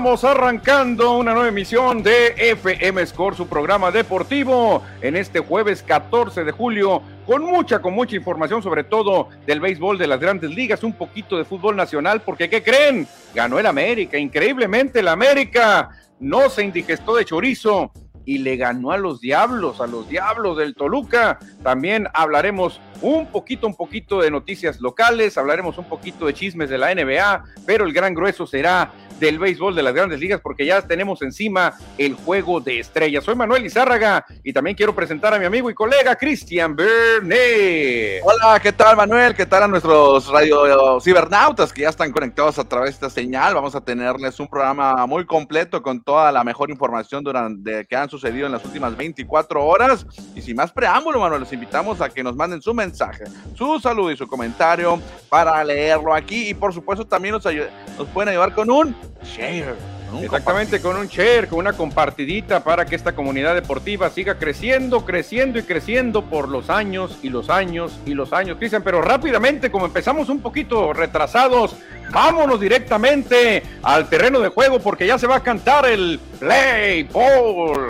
estamos arrancando una nueva emisión de FM Score, su programa deportivo, en este jueves 14 de julio, con mucha, con mucha información, sobre todo del béisbol de las grandes ligas, un poquito de fútbol nacional, porque ¿qué creen? Ganó el América, increíblemente el América no se indigestó de chorizo y le ganó a los diablos, a los diablos del Toluca. También hablaremos un poquito, un poquito de noticias locales, hablaremos un poquito de chismes de la NBA, pero el gran grueso será del béisbol de las grandes ligas porque ya tenemos encima el juego de estrellas. Soy Manuel Izárraga y también quiero presentar a mi amigo y colega Cristian Bernet. Hola, ¿qué tal Manuel? ¿Qué tal a nuestros radio cibernautas que ya están conectados a través de esta señal? Vamos a tenerles un programa muy completo con toda la mejor información durante que han sucedido en las últimas 24 horas. Y sin más preámbulo, Manuel, los invitamos a que nos manden su mensaje, su saludo y su comentario para leerlo aquí. Y por supuesto también nos, nos pueden ayudar con un share. Exactamente, con un share, con una compartidita para que esta comunidad deportiva siga creciendo, creciendo y creciendo por los años y los años y los años, Cristian. Pero rápidamente, como empezamos un poquito retrasados, vámonos directamente al terreno de juego porque ya se va a cantar el Play Ball.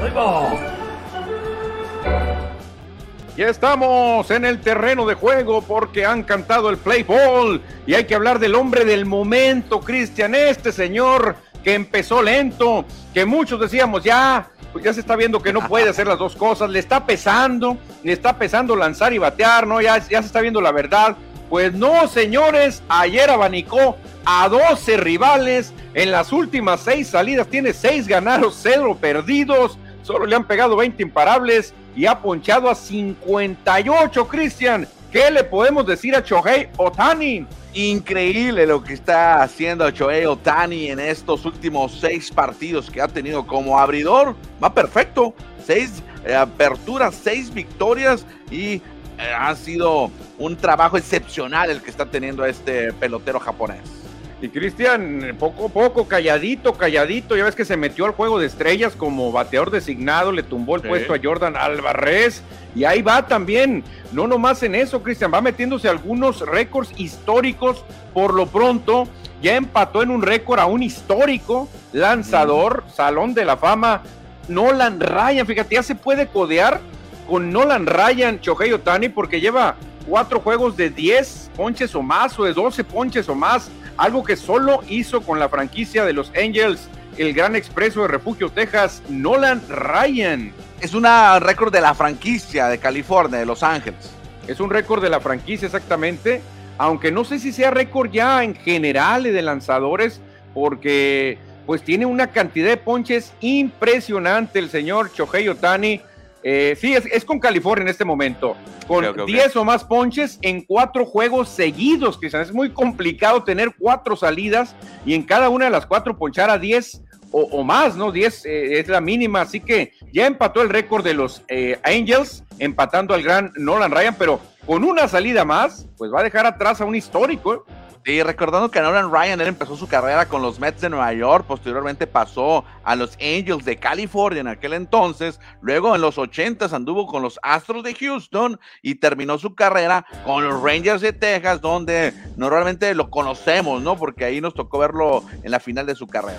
Play Ball. Ya estamos en el terreno de juego porque han cantado el play ball y hay que hablar del hombre del momento, Cristian, este señor que empezó lento, que muchos decíamos ya, pues ya se está viendo que no puede hacer las dos cosas, le está pesando, le está pesando lanzar y batear, ¿no? Ya, ya se está viendo la verdad. Pues no, señores, ayer abanicó a 12 rivales en las últimas seis salidas, tiene seis ganados, cero perdidos, solo le han pegado 20 imparables y ha ponchado a 58, Cristian. ¿Qué le podemos decir a Chohei Otani? Increíble lo que está haciendo Chohei Otani en estos últimos seis partidos que ha tenido como abridor. Va perfecto. Seis eh, aperturas, seis victorias y eh, ha sido un trabajo excepcional el que está teniendo este pelotero japonés. Y Cristian, poco a poco, calladito, calladito, ya ves que se metió al juego de estrellas como bateador designado, le tumbó el puesto a Jordan Alvarez y ahí va también, no nomás en eso, Cristian, va metiéndose algunos récords históricos por lo pronto, ya empató en un récord a un histórico lanzador, Salón de la Fama, Nolan Ryan, fíjate, ya se puede codear con Nolan Ryan, Chohei Otani, porque lleva cuatro juegos de 10 ponches o más, o de 12 ponches o más algo que solo hizo con la franquicia de los Angels, el Gran Expreso de Refugio, Texas, Nolan Ryan. Es un récord de la franquicia de California, de Los Ángeles. Es un récord de la franquicia exactamente, aunque no sé si sea récord ya en general de lanzadores, porque pues tiene una cantidad de ponches impresionante el señor Chohei Otani. Eh, sí, es, con California en este momento, con 10 o más ponches en cuatro juegos seguidos, Cristian. Es muy complicado tener cuatro salidas y en cada una de las cuatro ponchar a 10 o, más, ¿no? 10 eh, es la mínima, así que ya empató el récord de los eh, Angels, empatando al gran Nolan Ryan, pero con una salida más, pues va a dejar atrás a un histórico. Y recordando que Nolan Ryan él empezó su carrera con los Mets de Nueva York, posteriormente pasó a los Angels de California en aquel entonces, luego en los 80 anduvo con los Astros de Houston y terminó su carrera con los Rangers de Texas, donde normalmente lo conocemos, ¿no? Porque ahí nos tocó verlo en la final de su carrera.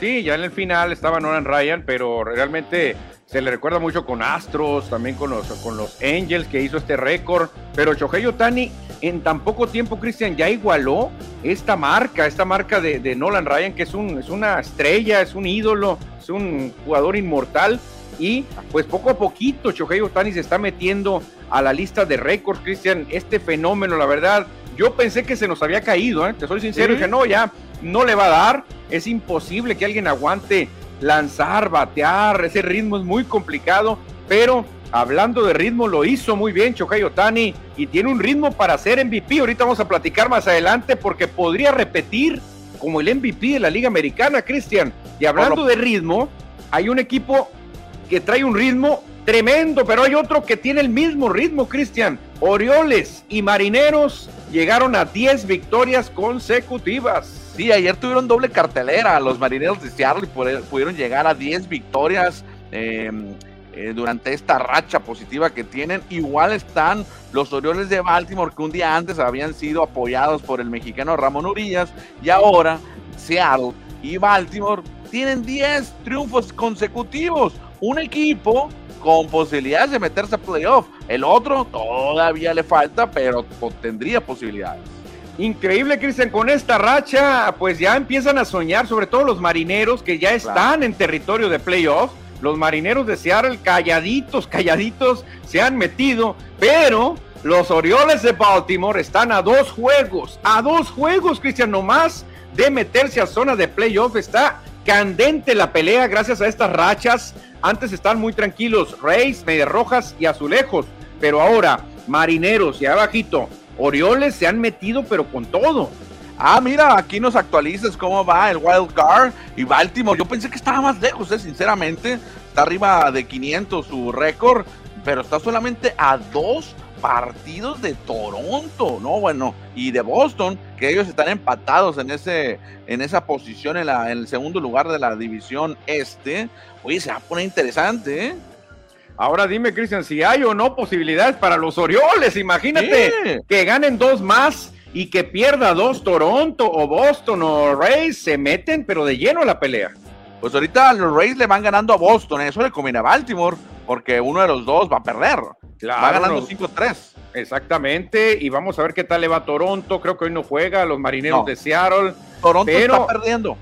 Sí, ya en el final estaba Nolan Ryan, pero realmente se le recuerda mucho con Astros, también con los, con los Angels que hizo este récord, pero Shohei Otani en tan poco tiempo, Cristian, ya igualó esta marca, esta marca de, Nolan Ryan, que es, un, es una estrella, es un ídolo, es un jugador inmortal. Y pues poco a poquito Shohei Otani se está metiendo a la lista de récords, Cristian. Este fenómeno, la verdad, yo pensé que se nos había caído, ¿eh? te soy sincero, dije, no, ya no le va a dar, es imposible que alguien aguante lanzar, batear, ese ritmo es muy complicado, pero Hablando de ritmo, lo hizo muy bien Chohei Otani y tiene un ritmo para ser MVP. Ahorita vamos a platicar más adelante porque podría repetir como el MVP de la Liga Americana, Cristian. Y hablando de ritmo, hay un equipo que trae un ritmo tremendo, pero hay otro que tiene el mismo ritmo, Cristian. Orioles y Marineros llegaron a 10 victorias consecutivas. Sí, ayer tuvieron doble cartelera. Los Marineros de Seattle pudieron llegar a 10 victorias. Eh, eh, durante esta racha positiva que tienen. Igual están los Orioles de Baltimore que un día antes habían sido apoyados por el mexicano Ramón Urillas y ahora Seattle y Baltimore tienen 10 triunfos consecutivos. Un equipo con posibilidades de meterse a playoff. El otro todavía le falta, pero tendría posibilidades. Increíble, Cristian, con esta racha, pues ya empiezan a soñar, sobre todo los marineros que ya están en territorio de playoff. Los marineros de Seattle, calladitos, calladitos, se han metido, pero los Orioles de Baltimore están a dos juegos, a dos juegos, Cristian, nomás de meterse a zona de playoff. Está candente la pelea gracias a estas rachas. Antes están muy tranquilos, Reyes, Medias Rojas y Azulejos, pero ahora Marineros y abajito, Orioles se han metido pero con todo. Ah, mira, aquí nos actualizas cómo va el Wild Card y Baltimore. Yo pensé que estaba más lejos, eh, sinceramente. Está arriba de 500 su récord, pero está solamente a dos partidos de Toronto, ¿no? Bueno, y de Boston, que ellos están empatados en, ese, en esa posición en, en el segundo lugar de la división este. Oye, se va a poner interesante, ¿eh? Ahora dime, Cristian, si hay o no posibilidades para los Orioles. Imagínate que ganen dos más y que pierda dos Toronto o Boston o Rays. Se meten, pero de lleno a la pelea. Pues ahorita los Rays le van ganando a Boston. Eso le conviene a Baltimore, porque uno de los dos va a perder. Va ganando 5-3. Exactamente, y vamos a ver qué tal le va a Toronto. Creo que hoy no juega, los marineros de Seattle. Toronto está perdiendo.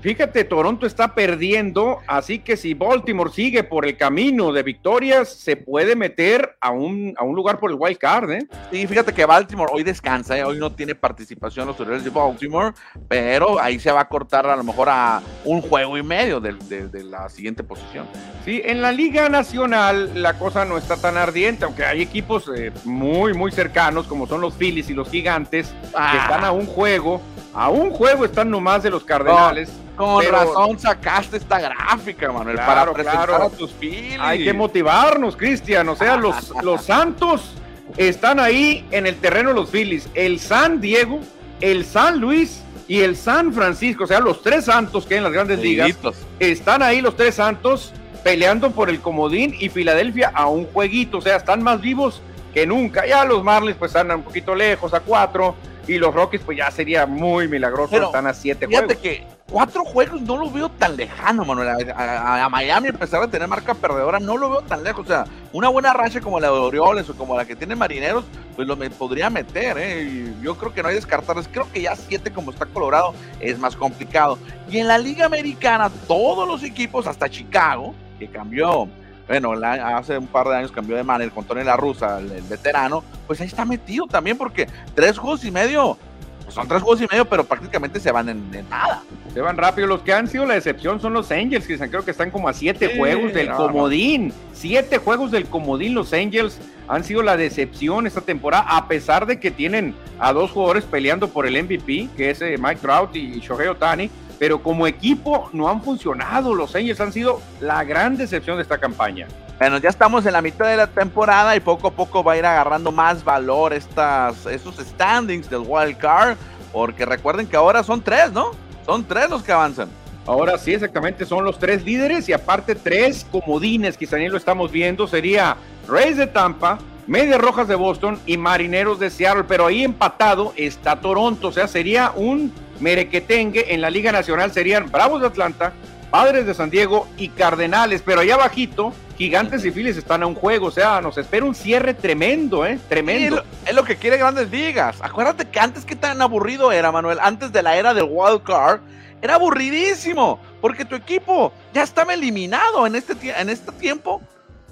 Fíjate, Toronto está perdiendo, así que si Baltimore sigue por el camino de victorias, se puede meter a un, a un lugar por el wild card, ¿eh? Sí, fíjate que Baltimore hoy descansa, ¿eh? hoy no tiene participación los Orioles de Baltimore, pero ahí se va a cortar a lo mejor a un juego y medio de, la siguiente posición. Sí, en la Liga Nacional la cosa no está tan ardiente, aunque hay equipos eh, muy, muy cercanos, como son los Phillies y los Gigantes, que ah. están a un juego, a un juego están nomás de los Cardenales. Con razón sacaste esta gráfica, Manuel, para presentar a tus Phillies. Hay que motivarnos, Cristian. O sea, los, los Santos están ahí en el terreno de los Phillies. El San Diego, el San Luis y el San Francisco. O sea, los tres Santos que hay en las grandes ligas. Están ahí los tres Santos peleando por el comodín y Filadelfia a un jueguito. O sea, están más vivos que nunca. Ya los Marlins pues andan un poquito lejos, a cuatro. Y los Rockies, pues ya sería muy milagroso, están a siete fíjate juegos. que cuatro juegos no lo veo tan lejano, Manuel. A, Miami, a pesar de tener marca perdedora, no lo veo tan lejos. O sea, una buena racha como la de Orioles o como la que tiene Marineros, pues lo me podría meter, ¿eh? yo creo que no hay descartarles. Creo que ya siete, como está Colorado, es más complicado. Y en la Liga Americana, todos los equipos, hasta Chicago, que cambió bueno, hace un par de años cambió de manager con Tony La Russa, el, veterano, pues ahí está metido también, porque tres juegos y medio, pues son tres juegos y medio, pero prácticamente se van en, nada. Se van rápido. Los que han sido la excepción son los Angels, que creo que están como a siete juegos del comodín. Siete juegos del comodín. Los Angels han sido la decepción esta temporada, a pesar de que tienen a dos jugadores peleando por el MVP, que es eh, Mike Trout y Shohei Otani pero como equipo no han funcionado. Los Angels han sido la gran decepción de esta campaña. Bueno, ya estamos en la mitad de la temporada y poco a poco va a ir agarrando más valor estas, esos standings del wild card, porque recuerden que ahora son tres, ¿no? Son tres los que avanzan. Ahora sí, exactamente, son los tres líderes y aparte tres comodines, que también lo estamos viendo, sería Rays de Tampa, Medias Rojas de Boston y Marineros de Seattle, pero ahí empatado está Toronto, o sea, sería un merequetengue en la Liga Nacional, serían Bravos de Atlanta, Padres de San Diego y Cardenales, pero allá abajito, Gigantes y Phillies están a un juego, o sea, nos espera un cierre tremendo, ¿eh? Tremendo. es, lo, que quiere Grandes Ligas. Acuérdate que antes qué tan aburrido era, Manuel, antes de la era del Wild Card, era aburridísimo, porque tu equipo ya estaba eliminado en este, en este tiempo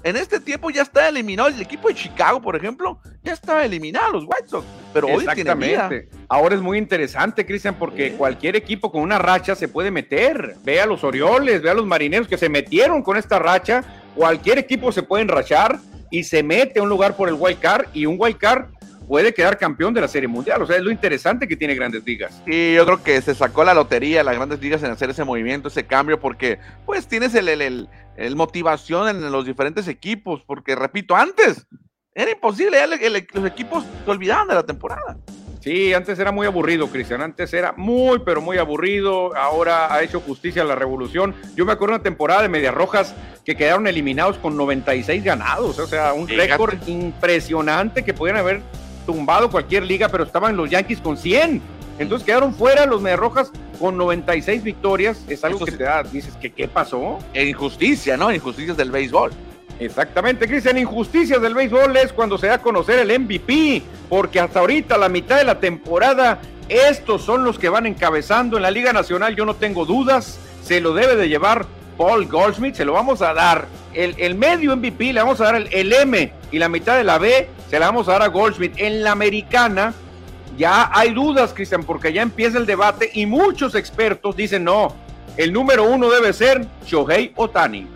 en este tiempo ya está eliminado el equipo de Chicago, por ejemplo, ya estaba eliminado los White Sox, pero hoy tiene Ahora es muy interesante, Cristian, porque cualquier equipo con una racha se puede meter. Ve a los Orioles, ve a los Marineros que se metieron con esta racha. Cualquier equipo se puede enrachar y se mete a un lugar por el Wild Card y un Wild Card puede quedar campeón de la Serie Mundial. O sea, es lo interesante que tiene Grandes Ligas. Y yo creo que se sacó la lotería las Grandes Ligas en hacer ese movimiento, ese cambio, porque pues tienes el, el, el, motivación en los diferentes equipos, porque repito, antes era imposible, los equipos se olvidaban de la temporada. Sí, antes era muy aburrido, Cristian. Antes era muy, pero muy aburrido. Ahora ha hecho justicia a la revolución. Yo me acuerdo una temporada de Medias Rojas que quedaron eliminados con 96 ganados. O sea, un récord impresionante que podían haber tumbado cualquier liga, pero estaban los Yankees con 100. Entonces quedaron fuera los Medias Rojas con 96 victorias. Es algo que te da, dices, que ¿qué pasó? Injusticia, ¿no? Injusticias del béisbol. Exactamente, Cristian. Injusticias del béisbol es cuando se da a conocer el MVP, porque hasta ahorita, la mitad de la temporada, estos son los que van encabezando en la Liga Nacional. Yo no tengo dudas, se lo debe de llevar Paul Goldschmidt, se lo vamos a dar. El, medio MVP le vamos a dar el, M y la mitad de la B se la vamos a dar a Goldschmidt. En la americana ya hay dudas, Cristian, porque ya empieza el debate y muchos expertos dicen no, el número uno debe ser Shohei Otani.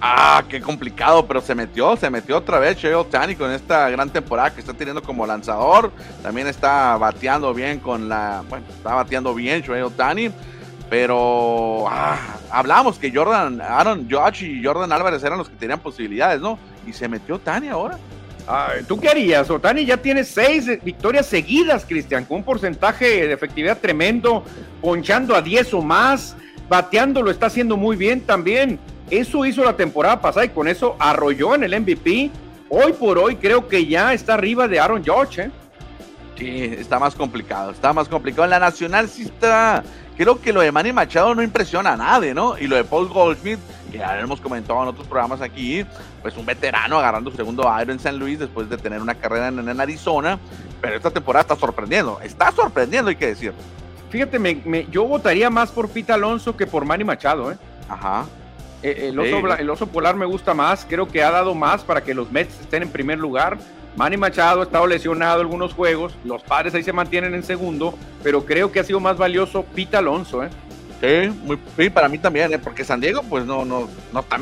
Ah, qué complicado, pero se metió, se metió otra vez Shohei Otani con esta gran temporada que está teniendo como lanzador. También está bateando bien con la, bueno, está bateando bien Shohei Otani. Pero ah, hablamos que Jordan, Aaron Josh y Jordan Álvarez eran los que tenían posibilidades, ¿no? Y se metió Otani ahora. Ah, ¿Tú qué harías? Otani ya tiene seis victorias seguidas, Cristian, con un porcentaje de efectividad tremendo, ponchando a 10 o más, bateando lo está haciendo muy bien también. Eso hizo la temporada pasada y con eso arrolló en el MVP. Hoy por hoy creo que ya está arriba de Aaron George. ¿eh? Sí, está más complicado, está más complicado. En la Nacional sí está. Creo que lo de Manny Machado no impresiona a nadie, ¿no? Y lo de Paul Goldschmidt, que ya hemos comentado en otros programas aquí, pues un veterano agarrando su segundo aire en San Luis después de tener una carrera en, Arizona. Pero esta temporada está sorprendiendo, está sorprendiendo, hay que decir. Fíjate, me, yo votaría más por Pita Alonso que por Manny Machado, ¿eh? Ajá. Eh, el, oso, polar me gusta más, creo que ha dado más para que los Mets estén en primer lugar. Manny Machado ha estado lesionado algunos juegos, los padres ahí se mantienen en segundo, pero creo que ha sido más valioso Pita Alonso, ¿eh? Sí, muy, para mí también, ¿eh? porque San Diego pues no, no, no, está,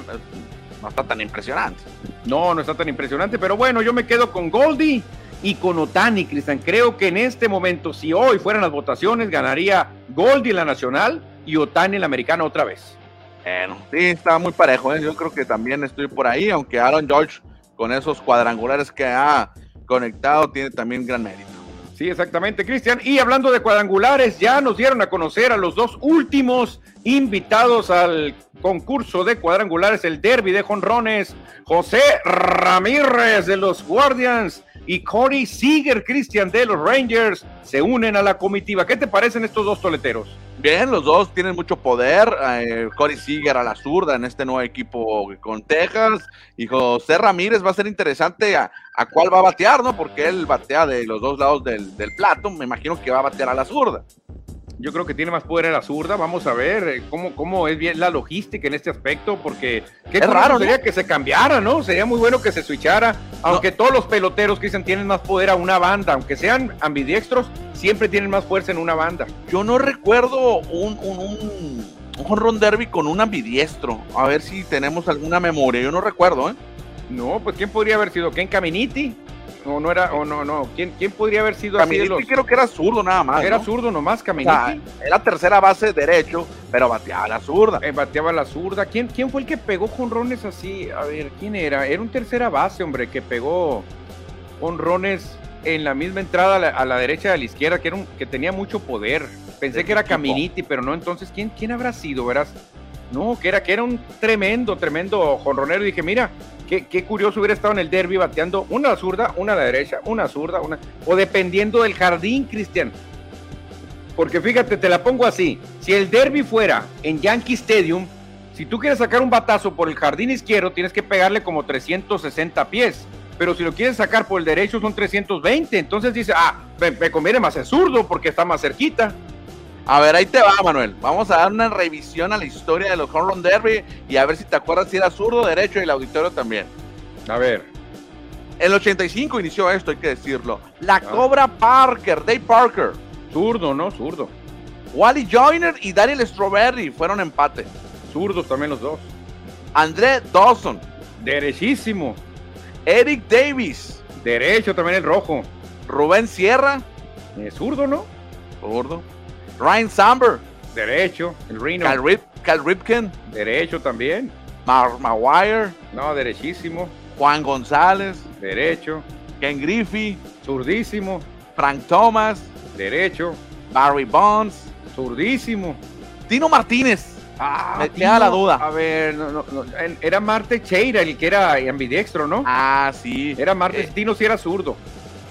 no está tan impresionante. No, no está tan impresionante, pero bueno, yo me quedo con Goldie y con Otani, Cristian. Creo que en este momento, si hoy fueran las votaciones, ganaría Goldie en la nacional y Otani en la americana otra vez. Bueno, sí, está muy parejo. ¿eh? Yo creo que también estoy por ahí, aunque Aaron George, con esos cuadrangulares que ha conectado, tiene también gran mérito. Sí, exactamente, Cristian. Y hablando de cuadrangulares, ya nos dieron a conocer a los dos últimos invitados al concurso de cuadrangulares, el derby de jonrones, José Ramírez de los Guardians y Corey Seager, Cristian de los Rangers, se unen a la comitiva. ¿Qué te parecen estos dos toleteros? Bien, los dos tienen mucho poder. Eh, Corey Seager a la zurda en este nuevo equipo con Texas. Y José Ramírez va a ser interesante a, cuál va a batear, ¿no? Porque él batea de los dos lados del, del plato. Me imagino que va a batear a la zurda. Yo creo que tiene más poder en la zurda. Vamos a ver eh, cómo, cómo es bien la logística en este aspecto, porque qué raro sería que se cambiara, ¿no? Sería muy bueno que se switchara, aunque todos los peloteros que dicen tienen más poder a una banda, aunque sean ambidiestros, siempre tienen más fuerza en una banda. Yo no recuerdo un, un, un, un Ron Derby con un ambidiestro. A ver si tenemos alguna memoria. Yo no recuerdo, ¿eh? No, pues ¿quién podría haber sido? ¿Ken Caminiti? O no era, o no, no. ¿Quién, quién podría haber sido Caminiti así creo que era zurdo nada más. Era zurdo nomás, Caminiti. era tercera base derecho, pero bateaba la zurda. Eh, bateaba la zurda. ¿Quién, ¿Quién fue el que pegó jonrones así? A ver, ¿quién era? Era un tercera base, hombre, que pegó jonrones en la misma entrada a la, derecha y a la izquierda, que, era un, que tenía mucho poder. Pensé que era Caminiti, pero no, entonces, ¿quién, quién habrá sido? Verás. No, que era, que era un tremendo, tremendo jonronero. Dije, mira, Qué, curioso hubiera estado en el derby bateando una zurda, una a la derecha, una zurda, una. O dependiendo del jardín, Cristian. Porque fíjate, te la pongo así. Si el derby fuera en Yankee Stadium, si tú quieres sacar un batazo por el jardín izquierdo, tienes que pegarle como 360 pies. Pero si lo quieres sacar por el derecho, son 320. Entonces dice, ah, me conviene más el zurdo porque está más cerquita. A ver, ahí te va, Manuel. Vamos a dar una revisión a la historia de los Home Run Derby y a ver si te acuerdas si era zurdo, derecho y el auditorio también. A ver. El 85 inició esto, hay que decirlo. La ah. Cobra Parker, Dave Parker. Zurdo, ¿no? Zurdo. Wally Joyner y Daniel Strawberry fueron empate. Zurdos también los dos. André Dawson. Derechísimo. Eric Davis. Derecho también el rojo. Rubén Sierra. zurdo, ¿no? Zurdo. Ryan Samber. Derecho, el Reno. Cal, Ripken. Derecho también. Mark Maguire. No, derechísimo. Juan González. Derecho. Ken Griffey. Zurdísimo. Frank Thomas. Derecho. Barry Bonds. Zurdísimo. Tino Martínez. Ah, Me queda la duda. A ver, no, no, no, era Marte Cheira el que era ambidextro, ¿no? Ah, sí. Era Marte, Eh, Tino sí era zurdo.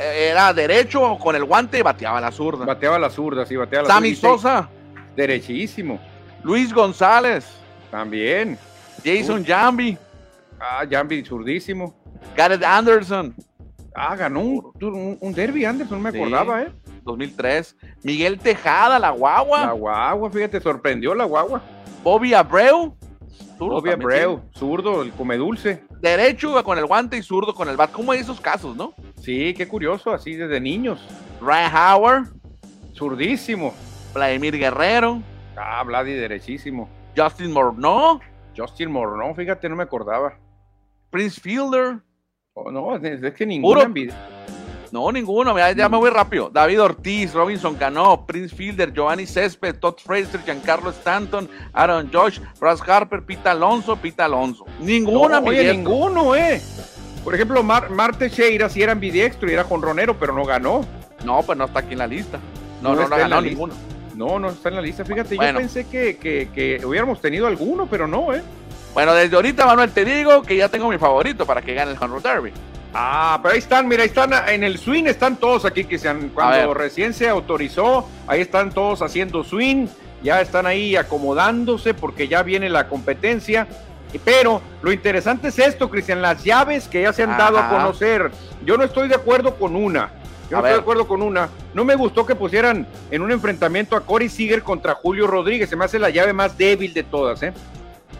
Era derecho con el guante y bateaba la zurda. Bateaba la zurda, sí, bateaba la Sammy zurda. Sosa. Derechísimo. Luis González. También. Jason Jambi. Ah, Jambi zurdísimo. Garrett Anderson. Ah, ganó un, un, un derby Anderson, no me Sí. acordaba, ¿eh? 2003. Miguel Tejada, la guagua. La guagua, fíjate, sorprendió la guagua. Bobby Abreu. Zurdo Bobby Abreu, zurdo, el come dulce. Derecho con el guante y zurdo con el bat. ¿Cómo hay esos casos, no? Sí, qué curioso, así desde niños. Ryan Howard. Zurdísimo. Vladimir Guerrero. Ah, Vladi derechísimo. Justin Morneau. Justin Morneau, fíjate, no me acordaba. Prince Fielder. Oh, no, es, que ninguna. No, ninguno, ya, ya me voy rápido. David Ortiz, Robinson Cano, Prince Fielder, Giovanni Césped, Todd Fraser, Giancarlo Stanton, Aaron Josh, Russ Harper, Pita Alonso, Pita Alonso. Ninguna, No, oye, ninguno, eh. Por ejemplo, Mar- Marte Sheira sí era ambidiestro y era jonronero, pero no ganó. No, pues no está aquí en la lista. No, No no, no, ganó ninguno. No, no está en la lista. Fíjate, Bueno. yo pensé que, que- que hubiéramos tenido alguno, pero no, ¿eh? Bueno, desde ahorita, Manuel, te digo que ya tengo mi favorito para que gane el Run Derby. Ah, pero ahí están, mira, ahí están en el swing, están todos aquí que se han, cuando recién se autorizó, ahí están todos haciendo swing, ya están ahí acomodándose porque ya viene la competencia. Pero lo interesante es esto, Cristian, las llaves que ya se han dado a conocer. Yo no estoy de acuerdo con una. Yo A no ver. estoy de acuerdo con una. No me gustó que pusieran en un enfrentamiento a Corey Seager contra Julio Rodríguez. Se me hace la llave más débil de todas, ¿eh?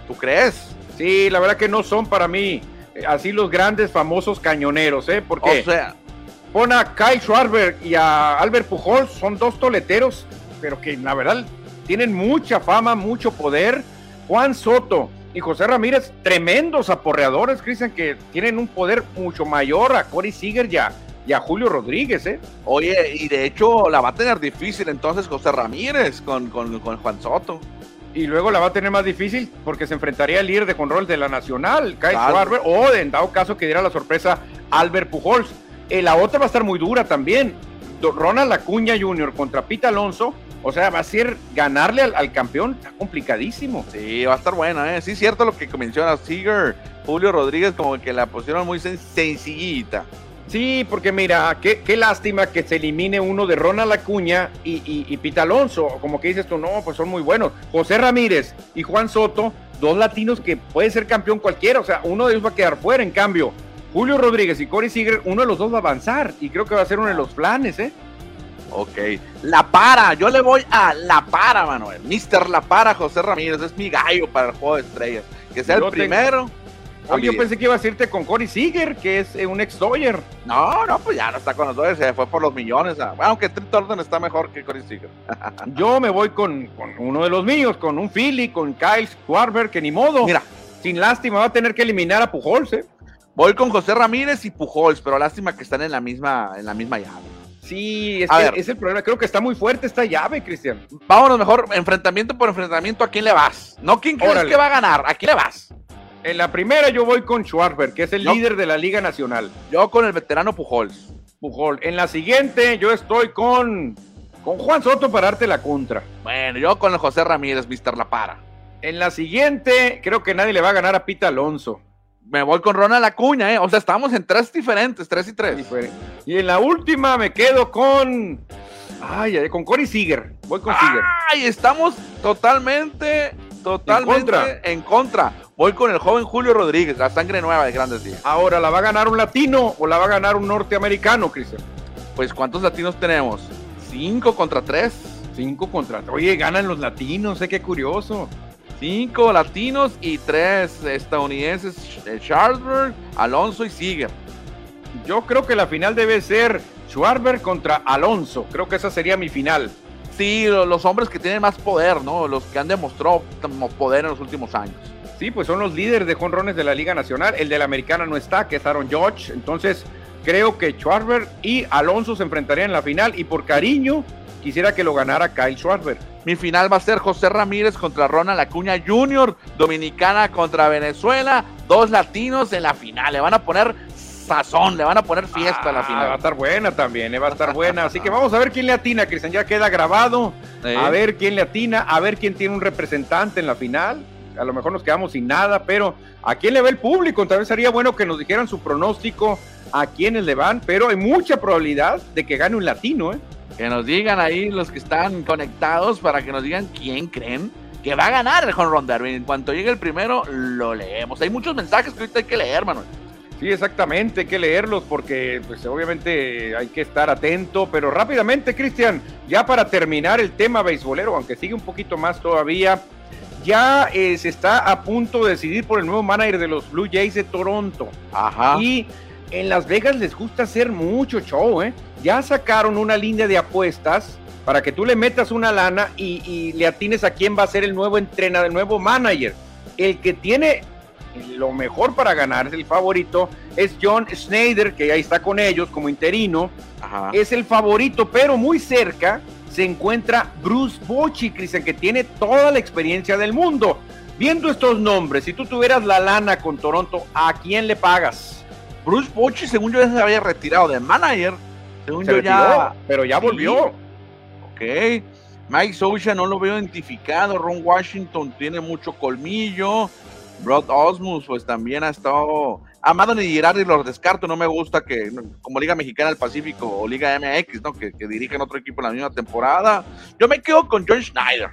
¿Tú crees? Sí, la verdad que no son para mí así los grandes famosos cañoneros, ¿eh? Porque O sea, pon a Kyle Schwarber y a Albert Pujols, son dos toleteros, pero que la verdad tienen mucha fama, mucho poder. Juan Soto y José Ramírez, tremendos aporreadores, Cristian, que tienen un poder mucho mayor a Corey Seager y a, y a Julio Rodríguez, ¿eh? oye, y de hecho la va a tener difícil entonces José Ramírez con, con, con Juan Soto. Y luego la va a tener más difícil porque se enfrentaría al líder de control de la Nacional, Kyle Claro. Schwarber, o en dado caso que diera la sorpresa Albert Pujols. Eh, la otra va a estar muy dura también. Ronald Acuña Jr. contra Pita Alonso. O sea, va a ser ganarle al, al campeón, está complicadísimo. Sí, va a estar buena, ¿eh? Sí, cierto lo que menciona Seager, Julio Rodríguez, como que la pusieron muy sen- sencillita. Sí, porque mira, qué, qué lástima que se elimine uno de Ronald Acuña y, y, y Pita Alonso. Como que dices tú, no, pues son muy buenos. José Ramírez y Juan Soto, dos latinos que puede ser campeón cualquiera. O sea, uno de ellos va a quedar fuera. En cambio, Julio Rodríguez y Corey Seager, uno de los dos va a avanzar. Y creo que va a ser uno de los planes, ¿eh? Ok. La para, yo le voy a La para, Manuel. Mister La para, José Ramírez, es mi gallo para el juego de estrellas. Que sea Yo el tengo- yo pensé que iba a irte con Corey Seager, que es eh, un ex Dodger. No, no, pues ya no está con nosotros, se fue por los millones. ah. Bueno, aunque Trent Thornton está mejor que Corey Seager. Yo me voy con, con uno de los míos, con un Philly, con Kyle Schwarber, que ni modo. Mira, Sin lástima va a tener que eliminar a Pujols, ¿eh? voy con José Ramírez y Pujols, pero lástima que están en la misma, en la misma llave. Sí, es, A que ver. es el problema. Creo que está muy fuerte esta llave, Cristian. Vámonos mejor, enfrentamiento por enfrentamiento, ¿a quién le vas? No, ¿quién crees Órale. que va a ganar? ¿A quién le vas? En la primera yo voy con Schwarber, que es el Yo- líder de la Liga Nacional. Yo con el veterano Pujols. Pujol. En la siguiente yo estoy con, con Juan Soto para darte la contra. Bueno, yo con el José Ramírez, Mister La Para. En la siguiente creo que nadie le va a ganar a Pita Alonso. Me voy con Ronald Acuña, ¿eh? O sea, estamos en tres diferentes, tres y tres. Y en la última me quedo con... Ay, ay, con Corey Seager. Voy con Seager. Ay, estamos totalmente, totalmente en contra. contra. Voy con el joven Julio Rodríguez, la sangre nueva de Grandes Días. Ahora, ¿la va a ganar un latino o la va a ganar un norteamericano, Cristian? Pues, ¿cuántos latinos tenemos? Cinco contra tres. Cinco contra... Oye, ganan los latinos, ¿eh? Qué curioso. Cinco latinos y tres estadounidenses, eh, Charlesburg, Alonso y Seager. Yo creo que la final debe ser Schwarber contra Alonso. Creo que esa sería mi final. Sí, lo- los hombres que tienen más poder, ¿no? Los que han demostrado poder en los últimos años. Sí, pues son los líderes de jonrones de la Liga Nacional. El de la Americana no está, que es Aaron Judge. Entonces, creo que Schwarber y Alonso se enfrentarían en la final. Y por cariño, quisiera que lo ganara Kyle Schwarber. Mi final va a ser José Ramírez contra Ronald Acuña Jr., Dominicana contra Venezuela, dos latinos en la final. Le van a poner sazón, le van a poner fiesta a la Ah, final. Va a estar buena también, eh, va a estar buena. Así que vamos a ver quién le atina, Cristian. Ya queda grabado. Sí. A ver quién le atina, a ver quién tiene un representante en la final. A lo mejor nos quedamos sin nada, pero ¿a quién le va el público? Tal vez sería bueno que nos dijeran su pronóstico a quiénes le van, pero hay mucha probabilidad de que gane un latino, ¿eh? Que nos digan ahí los que están conectados para que nos digan quién creen que va a ganar el Home Run Derby. En cuanto llegue el primero, lo leemos. Hay muchos mensajes que ahorita hay que leer, Manuel. Sí, exactamente, hay que leerlos porque pues obviamente hay que estar atento, pero rápidamente, Cristian, ya para terminar el tema beisbolero, aunque sigue un poquito más todavía, ya eh, se está a punto de decidir por el nuevo manager de los Blue Jays de Toronto. Ajá. Y en Las Vegas les gusta hacer mucho show, ¿eh? Ya sacaron una línea de apuestas para que tú le metas una lana y, y le atines a quién va a ser el nuevo entrenador, el nuevo manager. El que tiene lo mejor para ganar, es el favorito, es John Schneider, que ahí está con ellos como interino. Ajá. Es el favorito, pero muy cerca se encuentra Bruce Bochy, Cristian, que tiene toda la experiencia del mundo. Viendo estos nombres, si tú tuvieras la lana con Toronto, ¿a quién le pagas? Bruce Bochy, según yo, ya se había retirado de manager. Según Se yo, retiró, ya. pero ya Sí. volvió. Ok. Mike Socha no lo veo identificado. Ron Washington tiene mucho colmillo. Rod Osmus, pues también ha estado. Amado ni Girardi los descarto. No me gusta que, como Liga Mexicana del Pacífico o Liga MX, ¿no? Que, que dirigen otro equipo en la misma temporada. Yo me quedo con John Schneider.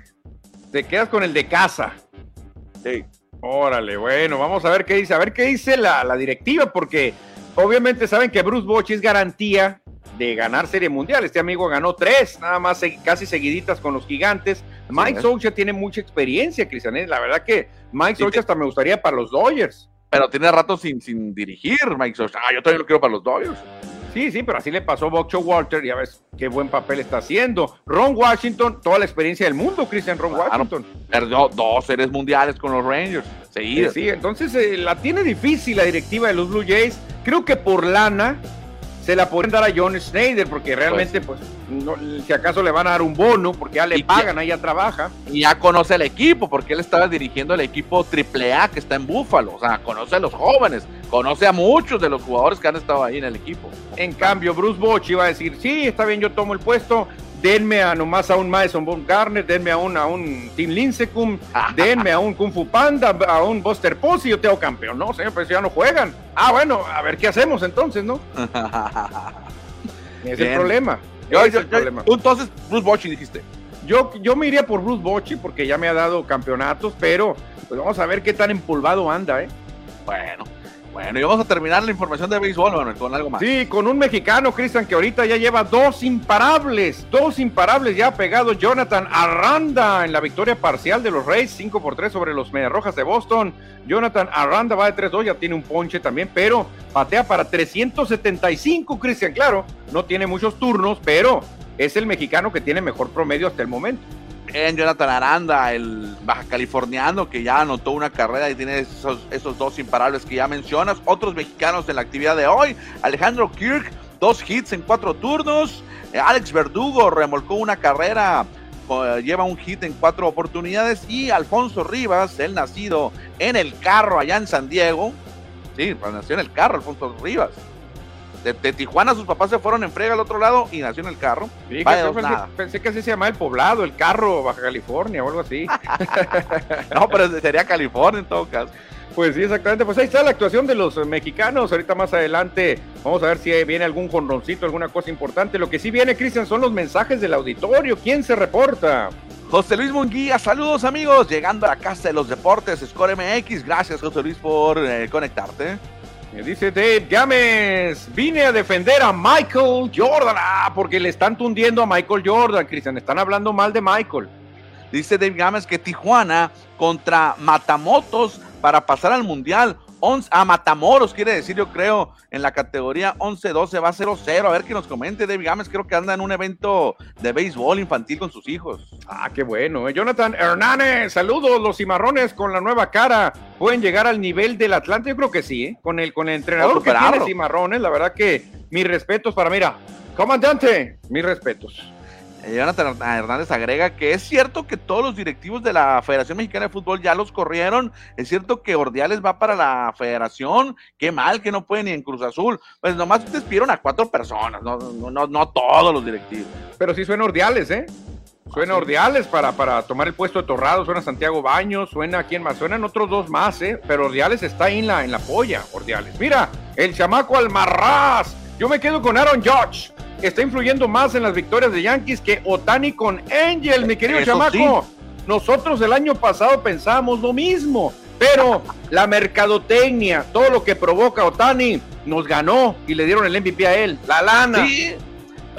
Te quedas con el de casa. Sí. Órale, bueno, vamos a ver qué dice, a ver qué dice la, la directiva, porque obviamente saben que Bruce Bochy es garantía de ganar Serie Mundial. Este amigo ganó tres, nada más casi seguiditas con los gigantes. Mike es. Socha tiene mucha experiencia, Cristian. ¿eh? La verdad que Mike Sí, Socha hasta me gustaría para los Dodgers. Pero tiene rato sin, sin dirigir Mike Socha. Ah, yo también lo quiero para los Dodgers. Sí, sí, pero así le pasó a Bocho Walter, ya ves qué buen papel está haciendo. Ron Washington, toda la experiencia del mundo, Cristian Ron Claro. Washington. Perdió dos series mundiales con los Rangers. Sí, Seguidas. sí, entonces eh, la tiene difícil la directiva de los Blue Jays. Creo que por lana se la pueden dar a John Schneider, porque realmente, pues, no- si acaso le van a dar un bono, porque ya le pagan, ahí ya trabaja. y ya conoce el equipo, porque él estaba dirigiendo el equipo AAA que está en Búfalo. O sea, conoce a los jóvenes, conoce a muchos de los jugadores que han estado ahí en el equipo. En cambio, Bruce Bochy va a decir, sí, está bien, yo tomo el puesto, denme a nomás a un Madison Garner, denme a un, a un Tim Lincecum, denme a un Kung Fu Panda, a un Buster Posey, yo tengo campeón. No, señor, pues ya no juegan. Ah, bueno, a ver qué hacemos entonces, ¿no? Es Bien. el problema. Yo- Ese es yo- el yo- problema. tú entonces, Bruce Bochy dijiste. Yo, yo me iría por Bruce Bochy porque ya me ha dado campeonatos, pero pues vamos a ver qué tan empolvado anda, ¿eh? Bueno, bueno, y vamos a terminar la información de béisbol, con algo más. Sí, con un mexicano, Cristian, que ahorita ya lleva dos imparables, dos imparables ya ha pegado Jonathan Aranda en la victoria parcial de los Rays, 5 por 3 sobre los Medias Rojas de Boston. Jonathan Aranda va de 3-2, ya tiene un ponche también, pero patea para 375, Cristian, claro, no tiene muchos turnos, pero es el mexicano que tiene mejor promedio hasta el momento. En Jonathan Aranda, el baja californiano que ya anotó una carrera y tiene esos, esos dos imparables que ya mencionas. Otros mexicanos en la actividad de hoy. Alejandro Kirk, dos hits en cuatro turnos. Eh, Alex Verdugo remolcó una carrera, eh, lleva un hit en cuatro oportunidades. Y Alfonso Rivas, el nacido en el carro allá en San Diego. Sí, nació en el carro, Alfonso Rivas. De, de Tijuana sus papás se fueron en frega al otro lado y nació en el carro. Vaya, pensé, que así se llamaba el poblado, el carro, Baja California o algo así. No, pero sería California en todo caso. Pues sí, exactamente. Pues ahí está la actuación de los mexicanos. Ahorita más adelante vamos a ver si viene algún jonroncito, alguna cosa importante. Lo que sí viene, Cristian, son los mensajes del auditorio. ¿Quién se reporta? José Luis Munguía, saludos amigos, llegando a la casa de los deportes, Score MX, gracias José Luis por eh, conectarte. Me dice Dave Gámez, vine a defender a Michael Jordan. Ah, porque le están tundiendo a Michael Jordan, Cristian. Están hablando mal de Michael. Dice Dave Gámez que Tijuana contra Matamotos para pasar al Mundial. 11, a Matamoros quiere decir, yo creo, en la categoría 11-12 va 0-0. A ver que nos comente Dave Gámez, creo que anda en un evento de béisbol infantil con sus hijos. Ah, qué bueno. eh. Jonathan Hernández, saludos los cimarrones con la nueva cara. ¿Pueden llegar al nivel del Atlante? Yo creo que sí, ¿eh? con el, con el entrenador O que tiene cimarrones. La verdad que mis respetos para, mira, comandante, mis respetos. Jonathan Hernández agrega que es cierto que todos los directivos de la Federación Mexicana de Fútbol ya los corrieron. Es cierto que Ordiales va para la Federación. Qué mal que no pueden ni en Cruz Azul. Pues nomás despidieron a cuatro personas, no, no, no, todos los directivos. Pero sí suena Ordiales, ¿eh? Suena Ordiales para, para tomar el puesto de Torrado, suena Santiago Baños, suena quién más, suenan otros dos más, ¿eh? Pero Ordiales está ahí en la, en la polla, Ordiales. Mira, el chamaco Almarraz. Yo me quedo con Aaron Judge está influyendo más en las victorias de Yankees que Otani con Angel, mi querido chamaco. Nosotros el año pasado pensábamos lo mismo, pero la mercadotecnia, todo lo que provoca Otani, nos ganó y le dieron el MVP a él, la lana. Sí,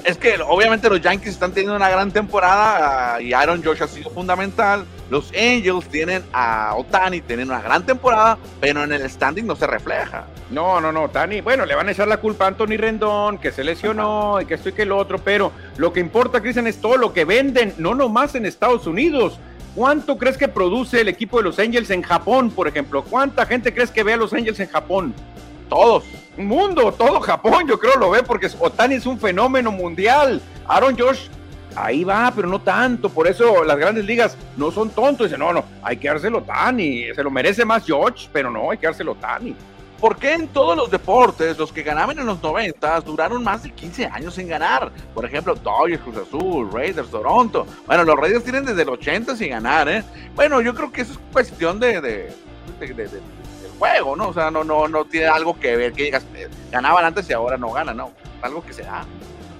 es que obviamente los Yankees están teniendo una gran temporada ah, y Aaron Josh ha sido fundamental. Los Angels tienen a Otani, tienen una gran temporada, pero en el standing no se refleja. No, no, no, Otani, bueno, le van a echar la culpa a Anthony Rendón, que se lesionó y que esto y que el otro, pero lo que importa, Cristian, es todo lo que venden, no nomás en Estados Unidos. ¿Cuánto crees que produce el equipo de los Angels en Japón, por ejemplo? ¿Cuánta gente crees que ve a los Angels en Japón? Todos. Mundo, todo Japón, yo creo lo ve porque Otani es un fenómeno mundial. Aaron Josh, ahí va, pero no tanto. Por eso las grandes ligas no son tontos. Dicen, no, no, hay que dárselo Otani. Se lo merece más George, pero no, hay que dárselo Otani. ¿Por qué en todos los deportes los que ganaban en los 90 duraron más de 15 años sin ganar? Por ejemplo, Dodgers, Cruz Azul, Raiders, Toronto. Bueno, los Raiders tienen desde el 80 sin ganar, ¿eh? Bueno, yo creo que eso es cuestión de, de, de juego, ¿no? O sea, no, no, no tiene algo que ver que digas, eh, ganaban antes y ahora no ganan, no. Algo que se da.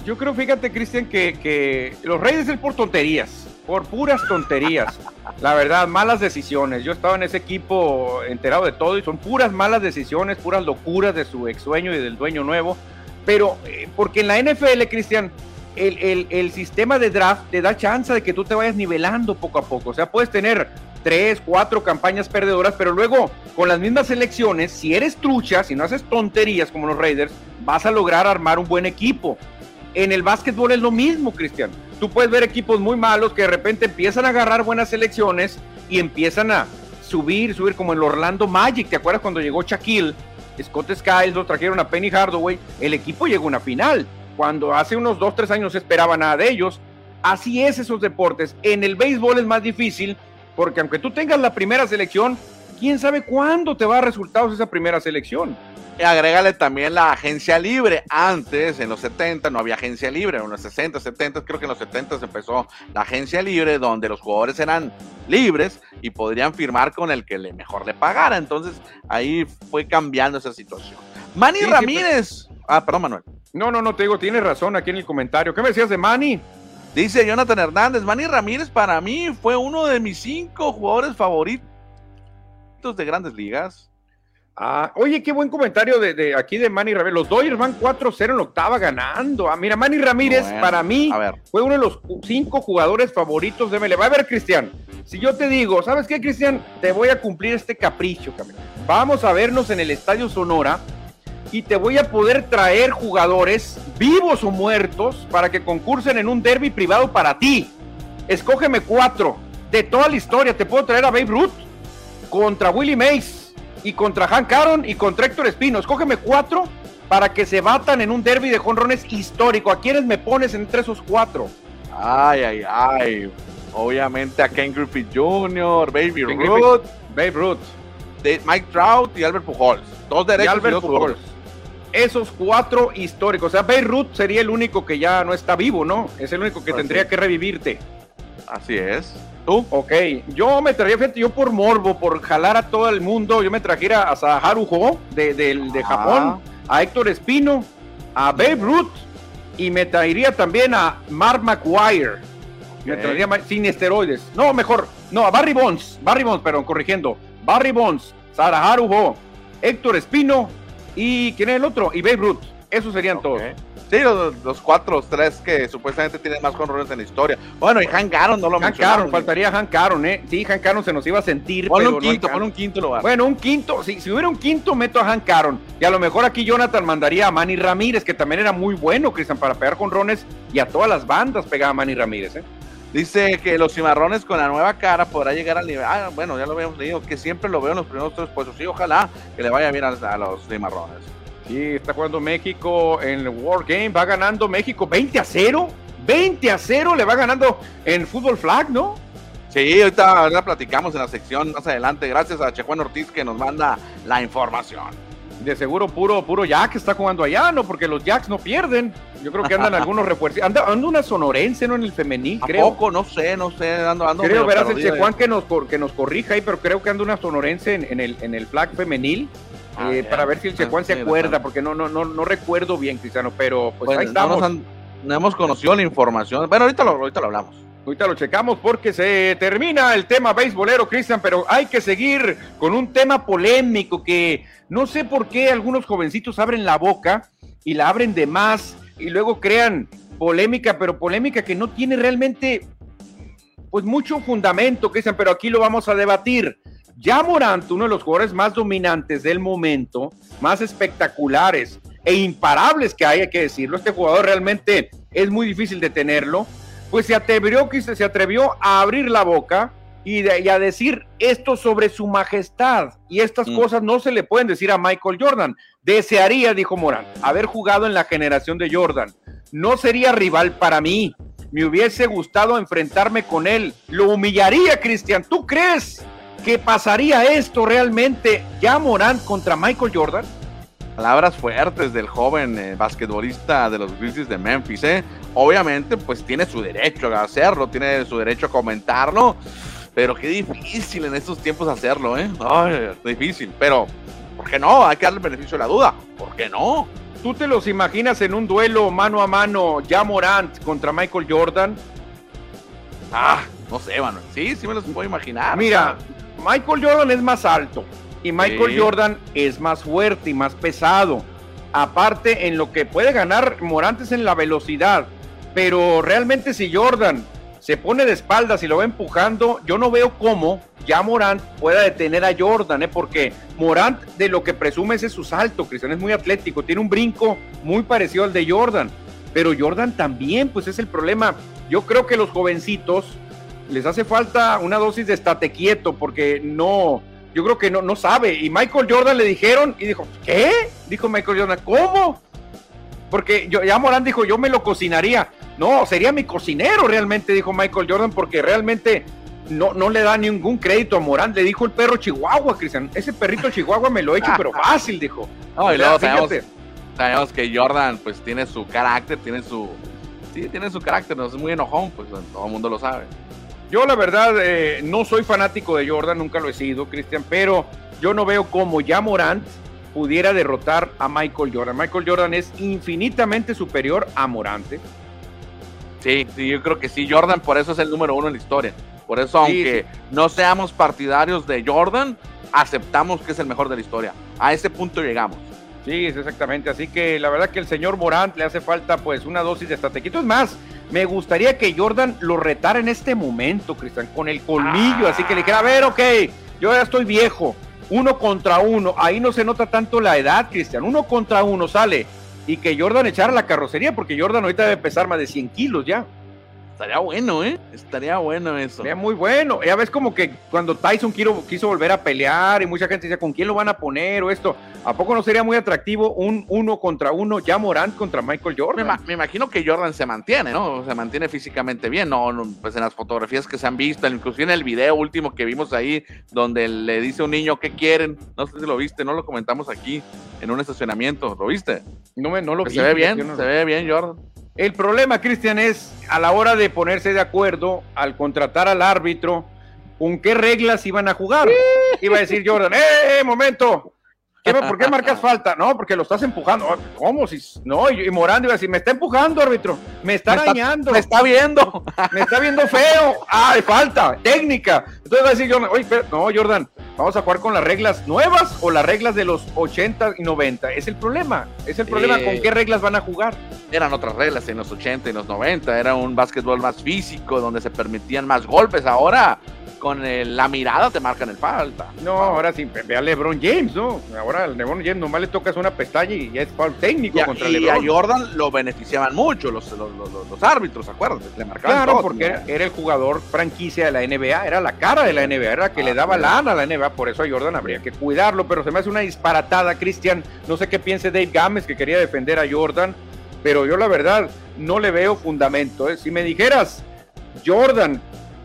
Yo creo, fíjate, Cristian, que, que los Reyes es por tonterías, por puras tonterías. La verdad, malas decisiones. Yo estaba en ese equipo enterado de todo y son puras malas decisiones, puras locuras de su ex dueño y del dueño nuevo. Pero, eh, porque en la NFL, Cristian, el, el, el, sistema de draft te da chance de que tú te vayas nivelando poco a poco. O sea, puedes tener tres, cuatro campañas perdedoras, pero luego con las mismas elecciones, si eres trucha, si no haces tonterías como los Raiders, vas a lograr armar un buen equipo. En el básquetbol es lo mismo, Cristian. Tú puedes ver equipos muy malos que de repente empiezan a agarrar buenas elecciones y empiezan a subir, subir como el Orlando Magic. ¿Te acuerdas cuando llegó Shaquille? Scott Skiles lo trajeron a Penny Hardaway. El equipo llegó a una final. Cuando hace unos dos, tres años no se esperaba nada de ellos. Así es esos deportes. En el béisbol es más difícil porque aunque tú tengas la primera selección, quién sabe cuándo te va a resultados esa primera selección. Y agrégale también la agencia libre. Antes, en los 70, no había agencia libre. En los 60, 70, creo que en los 70 empezó la agencia libre, donde los jugadores eran libres y podrían firmar con el que le mejor le pagara. Entonces, ahí fue cambiando esa situación. Manny Ramírez. Ah, perdón, Manuel. No, no, no, te digo, tienes razón aquí en el comentario. ¿Qué me decías de Manny? Dice Jonathan Hernández, Manny Ramírez para mí fue uno de mis cinco jugadores favoritos de grandes ligas. Ah, oye, qué buen comentario de, aquí de Manny Ramírez. Los Dodgers van 4-0 en octava ganando. Ah, mira, Manny Ramírez para mí fue uno de los cinco jugadores favoritos de MLB. A ver, Cristian, si yo te digo, ¿sabes qué, Cristian? Te voy a cumplir este capricho, Vamos a vernos en el Estadio Sonora y te voy a poder traer jugadores vivos o muertos para que concursen en un derby privado para ti. Escógeme cuatro de toda la historia. Te puedo traer a Babe Ruth contra Willie Mays y contra Hank Aaron y contra Héctor Espino. Escógeme cuatro para que se batan en un derby de jonrones histórico. ¿A quiénes me pones entre esos cuatro? Ay, ay, ay. Obviamente a Ken Griffith Jr., Baby Ruth, Babe Ruth, Mike Trout y Albert Pujols. Dos derechos y, Albert Pujols esos cuatro históricos. O sea, Beirut sería el único que ya no está vivo, ¿no? Es el único que tendría que revivirte. Así es. ¿Tú? Ok, yo me traía, fíjate, yo por morbo, por jalar a todo el mundo, yo me trajera a Saharu Ho de, de, Japón, a Héctor Espino, a Babe Ruth y me traería también a Mark McGuire. Me traería sin esteroides. No, mejor, no, a Barry Bonds, Barry Bonds, perdón, corrigiendo. Barry Bonds, Saharu Ho, Héctor Espino ¿Y quién es el otro? Y Babe Ruth. Esos serían todos. Sí, los, cuatro, los tres que supuestamente tienen más conrones en la historia. Bueno, y Hank Aaron no lo Hank Aaron, faltaría Hank Aaron, ¿eh? Sí, Hank Aaron se nos iba a sentir. Ponle un quinto, ponle un quinto lugar. Bueno, un quinto, si, si hubiera un quinto, meto a Hank Aaron. Y a lo mejor aquí Jonathan mandaría a Manny Ramírez, que también era muy bueno, Cristian, para pegar conrones. Y a todas las bandas pegaba Manny Ramírez, ¿eh? Dice que los cimarrones con la nueva cara podrá llegar al nivel. Ah, bueno, ya lo habíamos leído, que siempre lo veo en los primeros tres puestos. Sí, ojalá que le vaya bien a los cimarrones. Sí, está jugando México en el World Game, va ganando México 20 a 0. 20 a 0 le va ganando en fútbol flag, ¿no? Sí, ahorita, ahorita platicamos en la sección más adelante, gracias a Chejuan Ortiz que nos manda la información. De seguro puro, puro Jack está jugando allá, ¿no? Porque los Jacks no pierden. Yo creo que andan algunos refuerzos. Anda, anda una sonorense, ¿no? En el femenil, ¿A creo. poco? No sé, no sé, ando, ando creo, verás el. Chejuan que nos, que nos corrija ahí, pero creo que anda una sonorense en, en el, en el flag femenil. Ah, eh, para ver si el Chejuan se acuerda, porque no, no, no, no recuerdo bien, Cristiano, pero pues Bueno, ahí estamos. han- no hemos conocido la información. Bueno, ahorita lo, ahorita lo hablamos. Ahorita lo checamos porque se termina el tema beisbolero, Cristian, pero hay que seguir con un tema polémico que no sé por qué algunos jovencitos abren la boca y la abren de más y luego crean polémica, pero polémica que no tiene realmente pues mucho fundamento, Cristian, pero aquí lo vamos a debatir. Ya Morant, uno de los jugadores más dominantes del momento, más espectaculares e imparables que hay, hay que decirlo, este jugador realmente es muy difícil de tenerlo, pues se atrevió, se atrevió a abrir la boca y, de- y a decir esto sobre su majestad. Y estas Mm. cosas no se le pueden decir a Michael Jordan. Desearía, dijo Morant, haber jugado en la generación de Jordan. No sería rival para mí. Me hubiese gustado enfrentarme con él. Lo humillaría, Cristian. ¿Tú crees que pasaría esto realmente ya Morant contra Michael Jordan? Palabras fuertes del joven eh, basquetbolista de los Grizzlies de Memphis, ¿eh? Obviamente, pues tiene su derecho a hacerlo, tiene su derecho a comentarlo, pero qué difícil en estos tiempos hacerlo, ¿eh? Ay, difícil, pero ¿por qué no? Hay que darle el beneficio de la duda, ¿por qué no? ¿Tú te los imaginas en un duelo mano a mano ya Morant contra Michael Jordan? Ah, no sé, Manuel. Sí, sí me los puedo imaginar. Mira, Michael Jordan es más alto y Michael Sí. Jordan es más fuerte y más pesado. Aparte, en lo que puede ganar Morant es en la velocidad. Pero realmente si Jordan se pone de espaldas y lo va empujando, yo no veo cómo ya Morant pueda detener a Jordan, ¿eh? porque Morant de lo que presume es su salto, Cristian, es muy atlético, tiene un brinco muy parecido al de Jordan. Pero Jordan también, pues es el problema. Yo creo que los jovencitos les hace falta una dosis de estate quieto porque no, yo creo que no, no sabe. Y Michael Jordan le dijeron y dijo, ¿qué? Dijo Michael Jordan, ¿cómo? Porque yo, ya Morán dijo, yo me lo cocinaría. No, sería mi cocinero realmente, dijo Michael Jordan, porque realmente no, no le da ningún crédito a Morán. Le dijo el perro Chihuahua, Cristian. Ese perrito Chihuahua me lo he hecho, pero fácil, dijo. No, y O sea, luego sabemos, sabemos que Jordan, pues tiene su carácter, tiene su. Sí, tiene su carácter, no es muy enojón, pues todo el mundo lo sabe. Yo la verdad eh, no soy fanático de Jordan, nunca lo he sido, Cristian, pero yo no veo cómo ya Morant pudiera derrotar a Michael Jordan. Michael Jordan es infinitamente superior a Morante. Sí, sí, yo creo que sí. Jordan, por eso es el número uno en la historia. Por eso, Sí, aunque no seamos partidarios de Jordan, aceptamos que es el mejor de la historia. A ese punto llegamos. Sí, es exactamente. Así que la verdad que el señor Morant le hace falta pues una dosis de estatequito. Es más, me gustaría que Jordan lo retara en este momento, Cristian, con el colmillo. Así que le dijera, a ver, ok, yo ya estoy viejo. Uno contra uno. Ahí no se nota tanto la edad, Cristian. Uno contra uno sale. Y que Jordan echara la carrocería, porque Jordan ahorita debe pesar más de 100 kilos ya. Estaría bueno, ¿eh? Estaría bueno eso. Sería muy bueno. Ya ves como que cuando Tyson quiso, quiso volver a pelear y mucha gente decía, ¿con quién lo van a poner o esto? ¿A poco no sería muy atractivo un uno contra uno, ya Morant contra Michael Jordan? me imagino que Jordan se mantiene, ¿no? Se mantiene físicamente bien, no, no, pues en las fotografías que se han visto, inclusive en el video último que vimos ahí, donde le dice a un niño qué quieren, no sé si lo viste, no lo comentamos aquí en un estacionamiento, ¿lo viste? No, me, no lo Pues vi, se ve bien, se ve bien Jordan. El problema, Cristian, es a la hora de ponerse de acuerdo al contratar al árbitro, ¿con qué reglas iban a jugar? Iba a decir Jordan, ¡eh, eh, momento! ¿Qué, ¿Por qué marcas falta? No, porque lo estás empujando. ¿Cómo? Si, no, y, Morán iba a decir, me está empujando, árbitro, me está Me está- dañando. Me está viendo. me está viendo feo. Ah, falta, técnica. Entonces va a decir Jordan, oye, espera, no, Jordan, vamos a jugar con las reglas nuevas o las reglas de los 80 y 90. Es el problema. Es el problema Eh. con qué reglas van a jugar. Eran otras reglas en los 80 y los 90, era un básquetbol más físico, donde se permitían más golpes. Ahora, con el- la mirada te marcan el falta. No, ahora sí, ve a LeBron James, ¿no? Ahora al LeBron James nomás le tocas una pestaña y ya es foul técnico Y a, contra y a LeBron. Jordan lo beneficiaban mucho los, los, los- los- árbitros, acuérdate, le marcaban Claro, todo, porque era, era el jugador franquicia de la NBA, era la cara de la NBA, era la que le daba lana a la NBA, por eso a Jordan habría que cuidarlo, pero se me hace una disparatada, Cristian, no sé qué piense Dave Gámez, que quería defender a Jordan, pero yo la verdad no le veo fundamento. ¿eh? Si me dijeras Jordan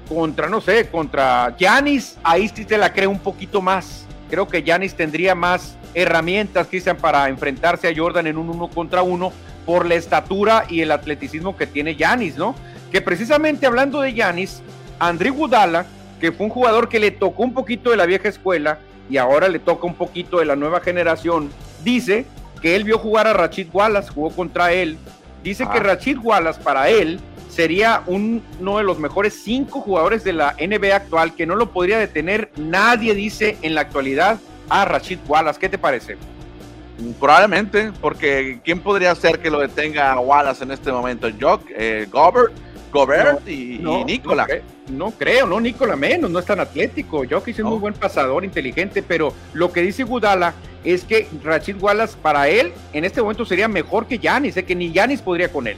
contra, no sé, contra Yanis, ahí sí te la creo un poquito más. Creo que Yanis tendría más herramientas, Cristian, para enfrentarse a Jordan en un uno contra uno por la estatura y el atleticismo que tiene Yanis, ¿no? Que precisamente hablando de Yanis, André Gudala, que fue un jugador que le tocó un poquito de la vieja escuela y ahora le toca un poquito de la nueva generación, dice que él vio jugar a Rachid Wallace, jugó contra él. Dice que ah. Rachid Wallace para él sería uno de los mejores cinco jugadores de la NBA actual, que no lo podría detener nadie, dice en la actualidad, a Rachid Wallace. ¿Qué te parece? Probablemente, porque ¿quién podría ser que lo detenga a Wallace en este momento? ¿Jock? Eh, ¿Gobert? Gobert y, Nicola. No, creo, no, Nicola menos, no es tan atlético. Jock es un muy buen pasador, inteligente, pero lo que dice Gudala es que Rachid Wallace para él en este momento sería mejor que Yanis, que ni Yanis podría con él.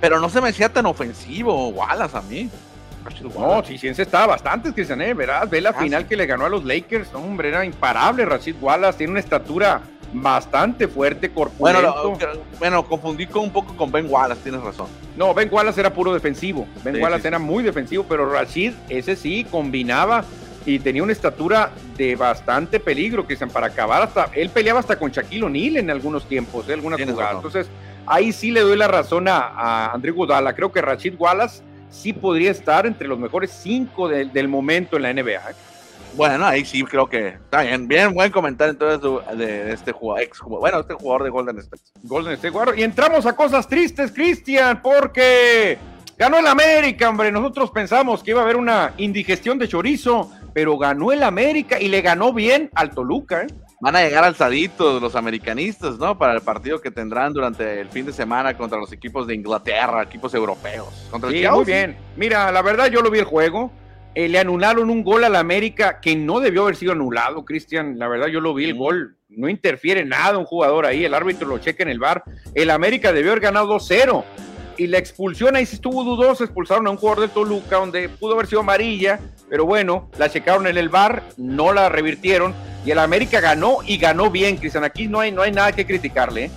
Pero no se me decía tan ofensivo Wallace a mí. No, sí, sí, estaba bastante, Cristian, ¿eh? verás, ve la ah, final que le ganó a los Lakers, hombre, era imparable Rachid Wallace, tiene una estatura bastante fuerte, corpulento. Bueno, bueno, confundí con un poco con Ben Wallace, tienes razón. No, Ben Wallace era puro defensivo, Ben Wallace era muy defensivo, pero Rachid, ese sí, combinaba y tenía una estatura de bastante peligro, Cristian, para acabar hasta, él peleaba hasta con Shaquille O'Neal en algunos tiempos, ¿eh? algunas jugadas. Entonces, ahí sí le doy la razón a, André Gudala. Creo que Rachid Wallace sí podría estar entre los mejores cinco del momento en la NBA. ¿eh? Bueno, ahí sí creo que está bien. Bien, buen comentario entonces de, este jugador, ex bueno, este jugador de Golden State. Golden State Y entramos a cosas tristes, Cristian, porque ganó el América, hombre. Nosotros pensamos que iba a haber una indigestión de chorizo, pero ganó el América y le ganó bien al Toluca, ¿eh? Van a llegar alzaditos los americanistas, ¿no? Para el partido que tendrán durante el fin de semana contra los equipos de Inglaterra, equipos europeos. Contra sí, muy bien. Mira, la verdad yo lo vi el juego. Eh, le anularon un gol al América que no debió haber sido anulado, Cristian. La verdad yo lo vi el gol. No interfiere nada un jugador ahí. El árbitro lo checa en el bar. El América debió haber ganado 2-0. Y la expulsión ahí sí estuvo dudoso, expulsaron a un jugador del Toluca donde pudo haber sido amarilla, pero bueno, la checaron en el bar, no la revirtieron y el América ganó y ganó bien, Cristian. Aquí no hay, no hay nada que criticarle. ¿eh?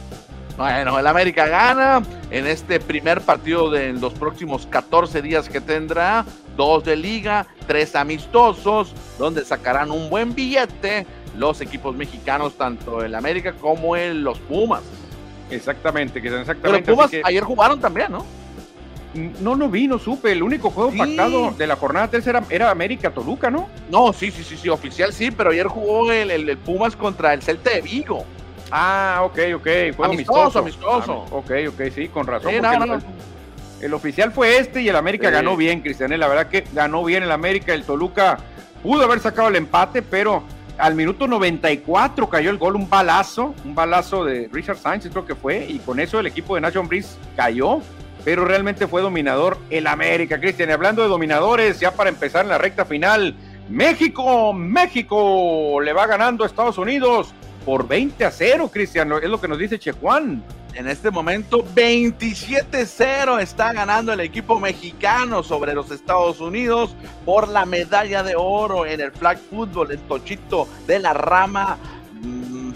Bueno, el América gana en este primer partido de los próximos 14 días que tendrá. Dos de liga, tres amistosos, donde sacarán un buen billete los equipos mexicanos, tanto el América como el, los Pumas. Exactamente, que exactamente. Pero Pumas ayer jugaron también, ¿no? No, no vi, no supe. El único juego pactado de la jornada 3 era, América Toluca, ¿no? No, sí, sí, sí, sí, oficial sí, pero ayer jugó el, el, Pumas contra el Celta de Vigo. Ah, ok, ok. Fue amistoso, amistoso. Ok, ok, sí, con razón. el, oficial fue este y el América ganó bien, Cristian. La verdad que ganó bien el América. El Toluca pudo haber sacado el empate, pero al minuto 94 cayó el gol, un balazo, un balazo de Richard Sánchez creo que fue, y con eso el equipo de Nation Breeze cayó pero realmente fue dominador el América, Cristian. Hablando de dominadores, ya para empezar en la recta final, México, México le va ganando a Estados Unidos por 20 a 0, Cristian, es lo que nos dice Chejuan. En este momento, 27-0 está ganando el equipo mexicano sobre los Estados Unidos por la medalla de oro en el flag football, el tochito de la rama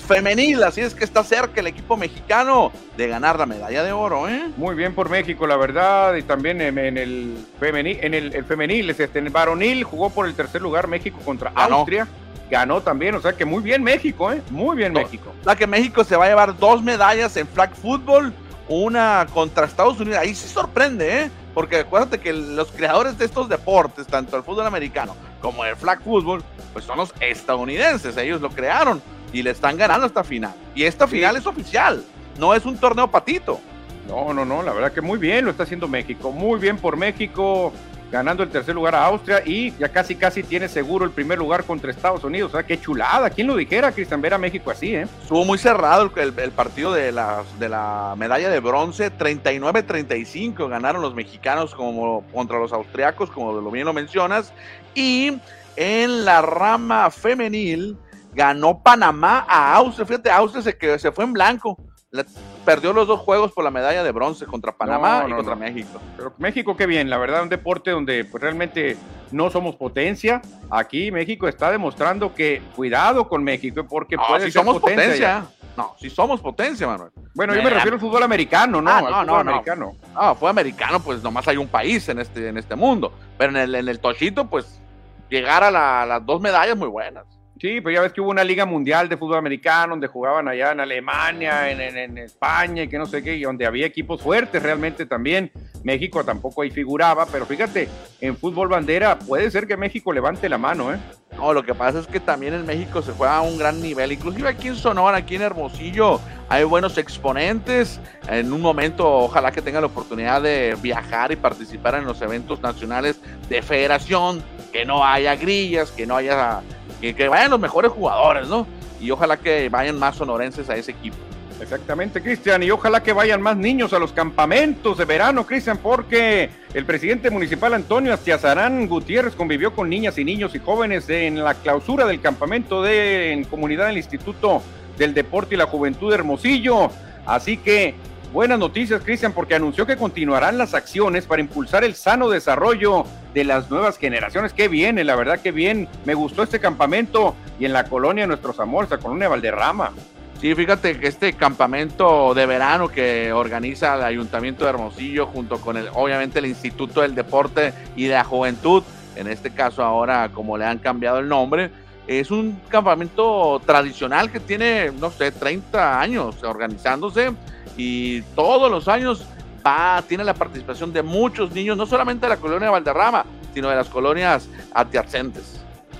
femenil, así es que está cerca el equipo mexicano de ganar la medalla de oro, ¿eh? Muy bien por México, la verdad, y también en, el femenil, en el, femenil, este, en el varonil jugó por el tercer lugar México contra Austria. Ganó también, o sea que muy bien México, ¿eh? Muy bien México. La que México se va a llevar dos medallas en flag football, una contra Estados Unidos. Ahí sí sorprende, ¿eh? Porque acuérdate que los creadores de estos deportes, tanto el fútbol americano como el flag football, pues son los estadounidenses, ellos lo crearon y le están ganando esta final. Y esta final es oficial, no es un torneo patito. No, no, no, la verdad que muy bien lo está haciendo México, muy bien por México, ganando el tercer lugar a Austria y ya casi casi tiene seguro el primer lugar contra Estados Unidos. O sea, qué chulada, ¿quién lo dijera, Cristian, ver a México así, eh? Estuvo muy cerrado el, el, partido de la, de la medalla de bronce, 39-35 ganaron los mexicanos como contra los austriacos, como lo bien lo mencionas, y en la rama femenil, ganó Panamá a Austria. Fíjate, Austria se, que se fue en blanco. perdió los dos juegos por la medalla de bronce contra Panamá y contra México. Pero México, qué bien, la verdad, un deporte donde pues, realmente no somos potencia. Aquí México está demostrando que cuidado con México, porque puede ser somos potencia. No, si somos potencia, Manuel. Bueno, yo me refiero al fútbol americano, ¿no? Ah, al no, fútbol no, americano. no. Ah, fue americano, pues nomás hay un país en este, en este mundo. Pero en el, en el Tochito, pues llegar a, la- a las dos medallas muy buenas. Sí, pero ya ves que hubo una liga mundial de fútbol americano donde jugaban allá en Alemania, en, en- España y que no sé qué, y donde había equipos fuertes realmente también. México tampoco ahí figuraba, pero fíjate, en fútbol bandera puede ser que México levante la mano, ¿eh? No, lo que pasa es que también en México se juega a un gran nivel. Inclusive aquí en Sonora, aquí en Hermosillo, hay buenos exponentes. En un momento, ojalá que tengan la oportunidad de viajar y participar en los eventos nacionales de federación, que no haya grillas, que no haya, que, vayan los mejores jugadores, ¿no? Y ojalá que vayan más sonorenses a ese equipo. Exactamente, Cristian, y ojalá que vayan más niños a los campamentos de verano, Cristian, porque el presidente municipal Antonio Astiazarán Gutiérrez convivió con niñas y niños y jóvenes en la clausura del campamento de en comunidad del Instituto del Deporte y la Juventud de Hermosillo. Así que buenas noticias, Cristian, porque anunció que continuarán las acciones para impulsar el sano desarrollo de las nuevas generaciones. Qué bien, eh, la verdad que bien. Me gustó este campamento y en la colonia de Nuestros Amores, la colonia Valderrama. Sí, fíjate que este campamento de verano que organiza el Ayuntamiento de Hermosillo junto con el, obviamente el Instituto del Deporte y de la Juventud, en este caso ahora como le han cambiado el nombre, es un campamento tradicional que tiene, no sé, 30 años organizándose y todos los años va, tiene la participación de muchos niños, no solamente de la colonia de Valderrama, sino de las colonias adyacentes.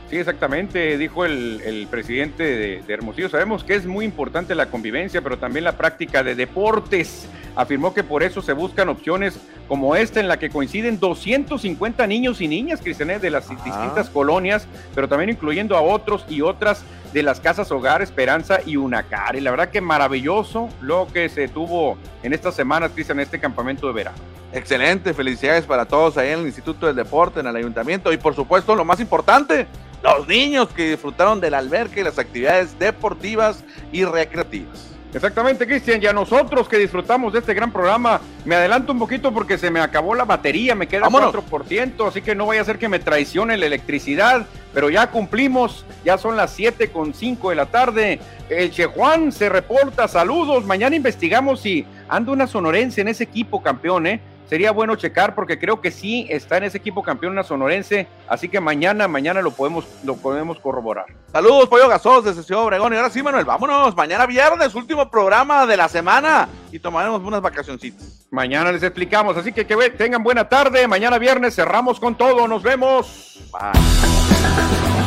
Sí, exactamente, dijo el, el presidente de, de Hermosillo. Sabemos que es muy importante la convivencia, pero también la práctica de deportes. Afirmó que por eso se buscan opciones como esta en la que coinciden 250 niños y niñas cristianes de las Ajá. distintas colonias, pero también incluyendo a otros y otras de las casas Hogar, Esperanza y Unacar. Y la verdad que maravilloso lo que se tuvo en estas semanas, Cristian, en este campamento de verano. Excelente, felicidades para todos ahí en el Instituto del Deporte, en el Ayuntamiento y por supuesto lo más importante, los niños que disfrutaron del alberca y las actividades deportivas y recreativas. Exactamente, Cristian, y a nosotros que disfrutamos de este gran programa, me adelanto un poquito porque se me acabó la batería, me queda Vámonos. 4%, así que no vaya a ser que me traicione la electricidad, pero ya cumplimos, ya son las 7 con 5 de la tarde. El Che Juan se reporta, saludos, mañana investigamos si anda una sonorense en ese equipo campeón, ¿eh? Sería bueno checar porque creo que sí está en ese equipo campeón una sonorense, así que mañana, mañana lo podemos, lo podemos corroborar. Saludos, Pollo Gasos desde Ciudad Obregón. Y ahora sí, Manuel, vámonos. Mañana viernes, último programa de la semana y tomaremos unas vacacioncitas. Mañana les explicamos, así que que tengan buena tarde. Mañana viernes cerramos con todo. Nos vemos. Bye.